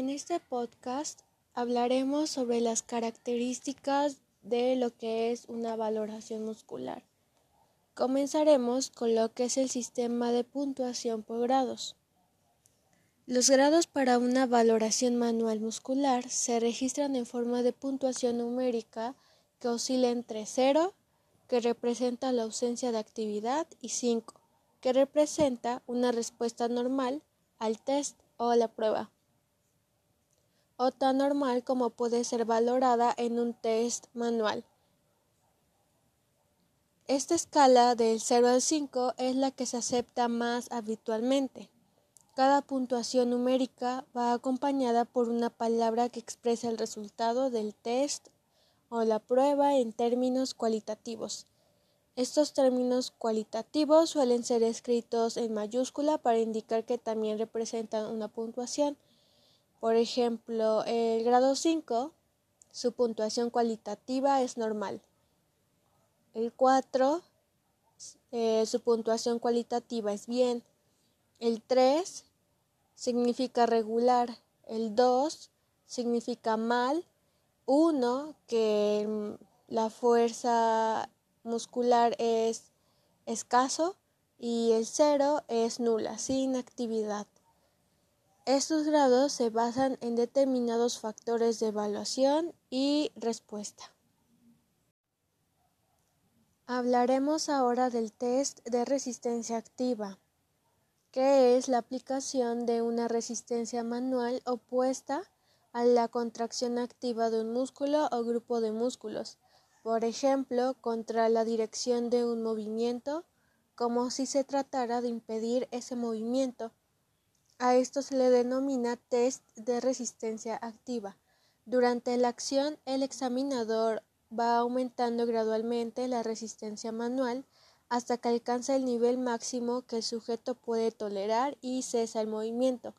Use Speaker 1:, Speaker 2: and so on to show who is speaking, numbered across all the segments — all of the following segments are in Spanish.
Speaker 1: En este podcast hablaremos sobre las características de lo que es una valoración muscular. Comenzaremos con lo que es el sistema de puntuación por grados. Los grados para una valoración manual muscular se registran en forma de puntuación numérica que oscila entre 0, que representa la ausencia de actividad, y 5, que representa una respuesta normal al test o a la prueba, o tan normal como puede ser valorada en un test manual. Esta escala del 0 al 5 es la que se acepta más habitualmente. Cada puntuación numérica va acompañada por una palabra que expresa el resultado del test o la prueba en términos cualitativos. Estos términos cualitativos suelen ser escritos en mayúscula para indicar que también representan una puntuación. Por ejemplo, el grado 5, su puntuación cualitativa es normal. El 4, eh, su puntuación cualitativa es bien. El 3 significa regular. El 2 significa mal. 1, que mm, la fuerza muscular es escaso y el cero es nula, sin actividad. Estos grados se basan en determinados factores de evaluación y respuesta. Hablaremos ahora del test de resistencia activa, que es la aplicación de una resistencia manual opuesta a la contracción activa de un músculo o grupo de músculos por ejemplo, contra la dirección de un movimiento, como si se tratara de impedir ese movimiento. A esto se le denomina test de resistencia activa. Durante la acción, el examinador va aumentando gradualmente la resistencia manual hasta que alcanza el nivel máximo que el sujeto puede tolerar y cesa el movimiento.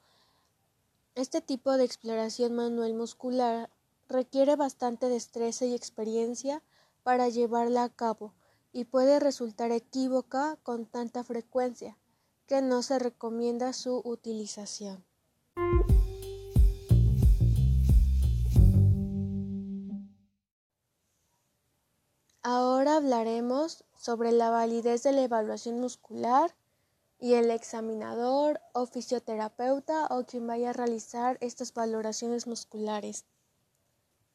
Speaker 1: Este tipo de exploración manual muscular requiere bastante destreza y experiencia para llevarla a cabo y puede resultar equívoca con tanta frecuencia que no se recomienda su utilización. Ahora hablaremos sobre la validez de la evaluación muscular y el examinador o fisioterapeuta o quien vaya a realizar estas valoraciones musculares.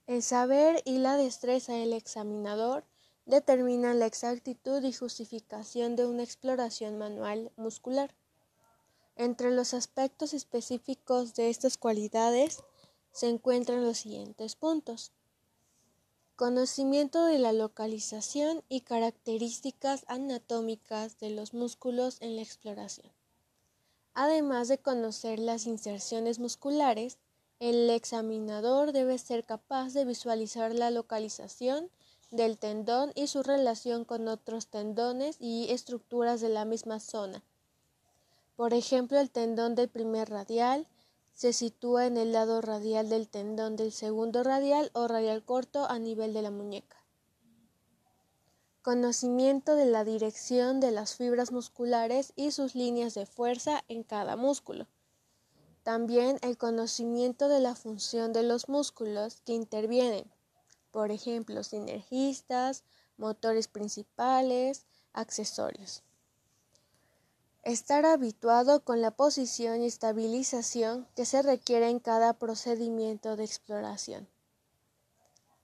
Speaker 1: El saber y la destreza del examinador determinan la exactitud y justificación de una exploración manual muscular. Entre los aspectos específicos de estas cualidades se encuentran los siguientes puntos. Conocimiento de la localización y características anatómicas de los músculos en la exploración. Además de conocer las inserciones musculares, el examinador debe ser capaz de visualizar la localización del tendón y su relación con otros tendones y estructuras de la misma zona. Por ejemplo, el tendón del primer radial se sitúa en el lado radial del tendón del segundo radial o radial corto a nivel de la muñeca. Conocimiento de la dirección de las fibras musculares y sus líneas de fuerza en cada músculo. También el conocimiento de la función de los músculos que intervienen, por ejemplo, sinergistas, motores principales, accesorios. Estar habituado con la posición y estabilización que se requiere en cada procedimiento de exploración.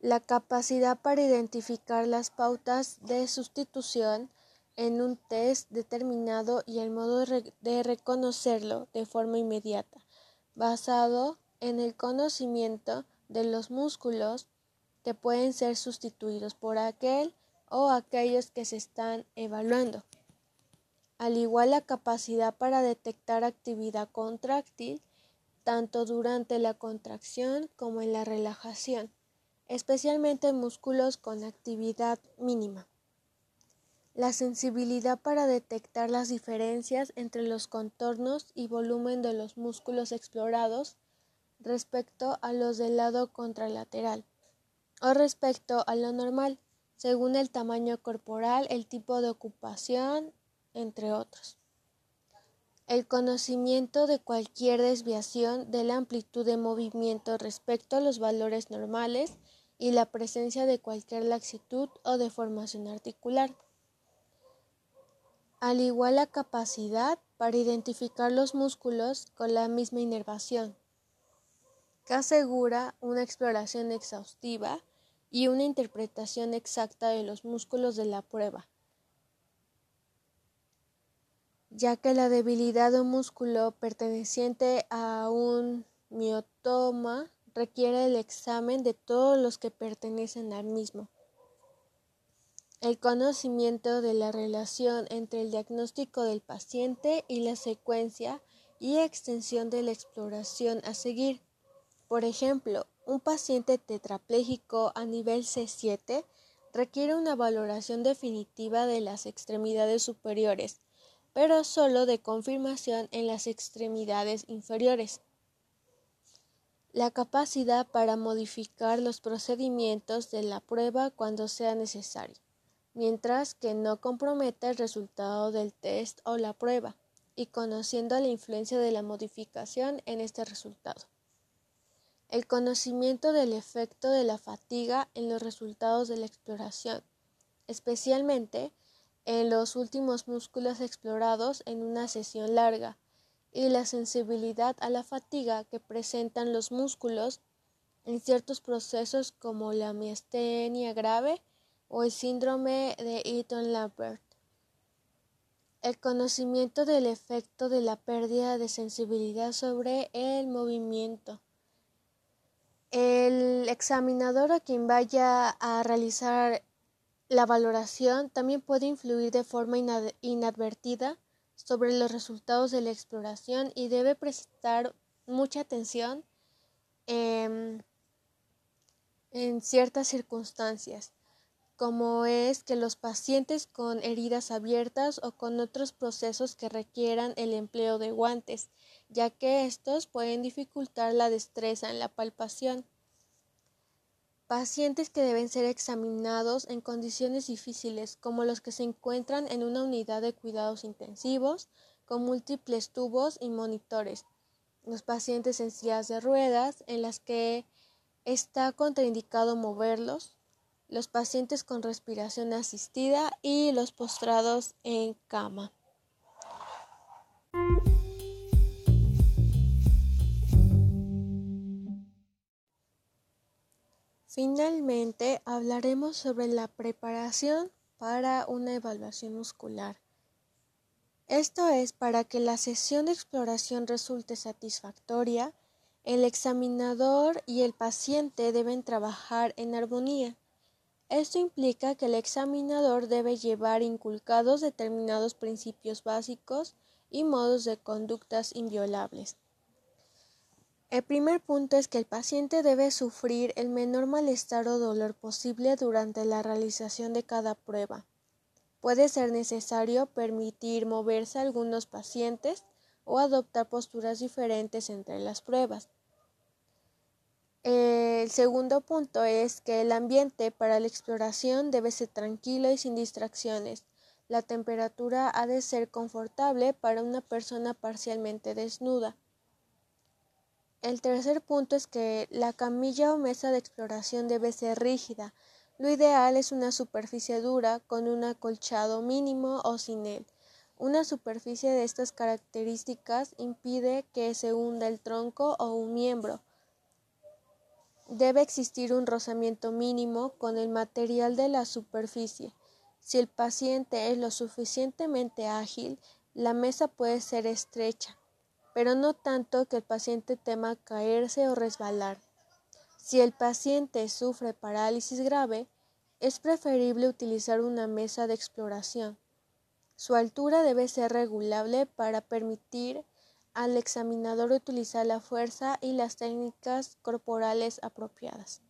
Speaker 1: La capacidad para identificar las pautas de sustitución en un test determinado y el modo de reconocerlo de forma inmediata basado en el conocimiento de los músculos que pueden ser sustituidos por aquel o aquellos que se están evaluando. Al igual la capacidad para detectar actividad contráctil tanto durante la contracción como en la relajación, especialmente en músculos con actividad mínima. La sensibilidad para detectar las diferencias entre los contornos y volumen de los músculos explorados respecto a los del lado contralateral o respecto a lo normal, según el tamaño corporal, el tipo de ocupación, entre otros. el conocimiento de cualquier desviación de la amplitud de movimiento respecto a los valores normales y la presencia de cualquier laxitud o deformación articular, al igual la capacidad para identificar los músculos con la misma inervación, que asegura una exploración exhaustiva y una interpretación exacta de los músculos de la prueba, ya que la debilidad de un músculo perteneciente a un miotoma requiere el examen de todos los que pertenecen al mismo. El conocimiento de la relación entre el diagnóstico del paciente y la secuencia y extensión de la exploración a seguir. Por ejemplo, un paciente tetrapléjico a nivel C7 requiere una valoración definitiva de las extremidades superiores, pero solo de confirmación en las extremidades inferiores la capacidad para modificar los procedimientos de la prueba cuando sea necesario, mientras que no comprometa el resultado del test o la prueba, y conociendo la influencia de la modificación en este resultado. El conocimiento del efecto de la fatiga en los resultados de la exploración, especialmente en los últimos músculos explorados en una sesión larga, y la sensibilidad a la fatiga que presentan los músculos en ciertos procesos como la miastenia grave o el síndrome de Eaton-Lambert. El conocimiento del efecto de la pérdida de sensibilidad sobre el movimiento. El examinador a quien vaya a realizar la valoración también puede influir de forma inadvertida sobre los resultados de la exploración y debe prestar mucha atención en, ciertas circunstancias, como es que los pacientes con heridas abiertas o con otros procesos que requieran el empleo de guantes, ya que estos pueden dificultar la destreza en la palpación. Pacientes que deben ser examinados en condiciones difíciles, como los que se encuentran en una unidad de cuidados intensivos, con múltiples tubos y monitores. Los pacientes en sillas de ruedas, en las que está contraindicado moverlos. Los pacientes con respiración asistida y los postrados en cama. Finalmente, hablaremos sobre la preparación para una evaluación muscular. Esto es para que la sesión de exploración resulte satisfactoria, el examinador y el paciente deben trabajar en armonía. Esto implica que el examinador debe llevar inculcados determinados principios básicos y modos de conductas inviolables. El primer punto es que el paciente debe sufrir el menor malestar o dolor posible durante la realización de cada prueba. Puede ser necesario permitir moverse a algunos pacientes o adoptar posturas diferentes entre las pruebas. El segundo punto es que el ambiente para la exploración debe ser tranquilo y sin distracciones. La temperatura ha de ser confortable para una persona parcialmente desnuda. El tercer punto es que la camilla o mesa de exploración debe ser rígida. Lo ideal es una superficie dura con un acolchado mínimo o sin él. Una superficie de estas características impide que se hunda el tronco o un miembro. Debe existir un rozamiento mínimo con el material de la superficie. Si el paciente es lo suficientemente ágil, la mesa puede ser estrecha pero no tanto que el paciente tema caerse o resbalar. Si el paciente sufre parálisis grave, es preferible utilizar una mesa de exploración. Su altura debe ser regulable para permitir al examinador utilizar la fuerza y las técnicas corporales apropiadas.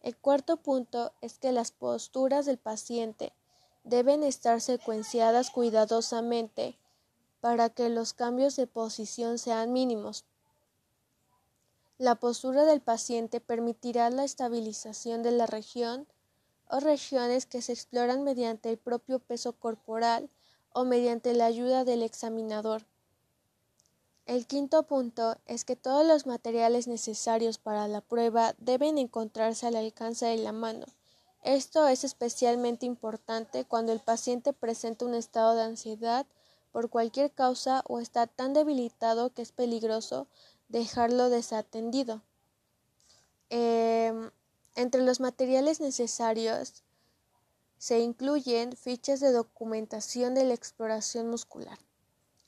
Speaker 1: El cuarto punto es que las posturas del paciente deben estar secuenciadas cuidadosamente para que los cambios de posición sean mínimos. La postura del paciente permitirá la estabilización de la región o regiones que se exploran mediante el propio peso corporal o mediante la ayuda del examinador. El quinto punto es que todos los materiales necesarios para la prueba deben encontrarse al alcance de la mano. Esto es especialmente importante cuando el paciente presenta un estado de ansiedad por cualquier causa o está tan debilitado que es peligroso dejarlo desatendido. Em, entre los materiales necesarios se incluyen fichas de documentación de la exploración muscular,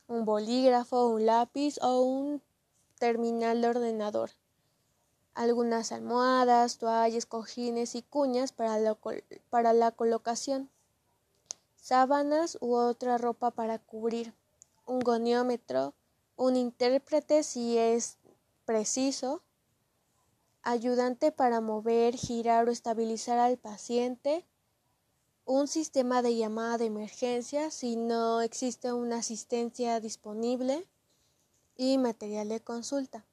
Speaker 1: un bolígrafo, un lápiz o un terminal de ordenador, algunas almohadas, toallas, cojines y cuñas para la, para la colocación, sábanas u otra ropa para cubrir, un goniómetro, un intérprete si es preciso, ayudante para mover, girar o estabilizar al paciente, un sistema de llamada de emergencia si no existe una asistencia disponible y material de consulta.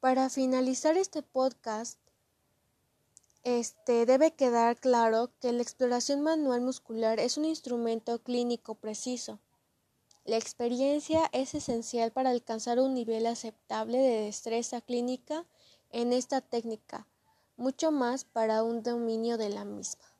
Speaker 1: Para finalizar este podcast, este debe quedar claro que la exploración manual muscular es un instrumento clínico preciso. La experiencia es esencial para alcanzar un nivel aceptable de destreza clínica en esta técnica, mucho más para un dominio de la misma.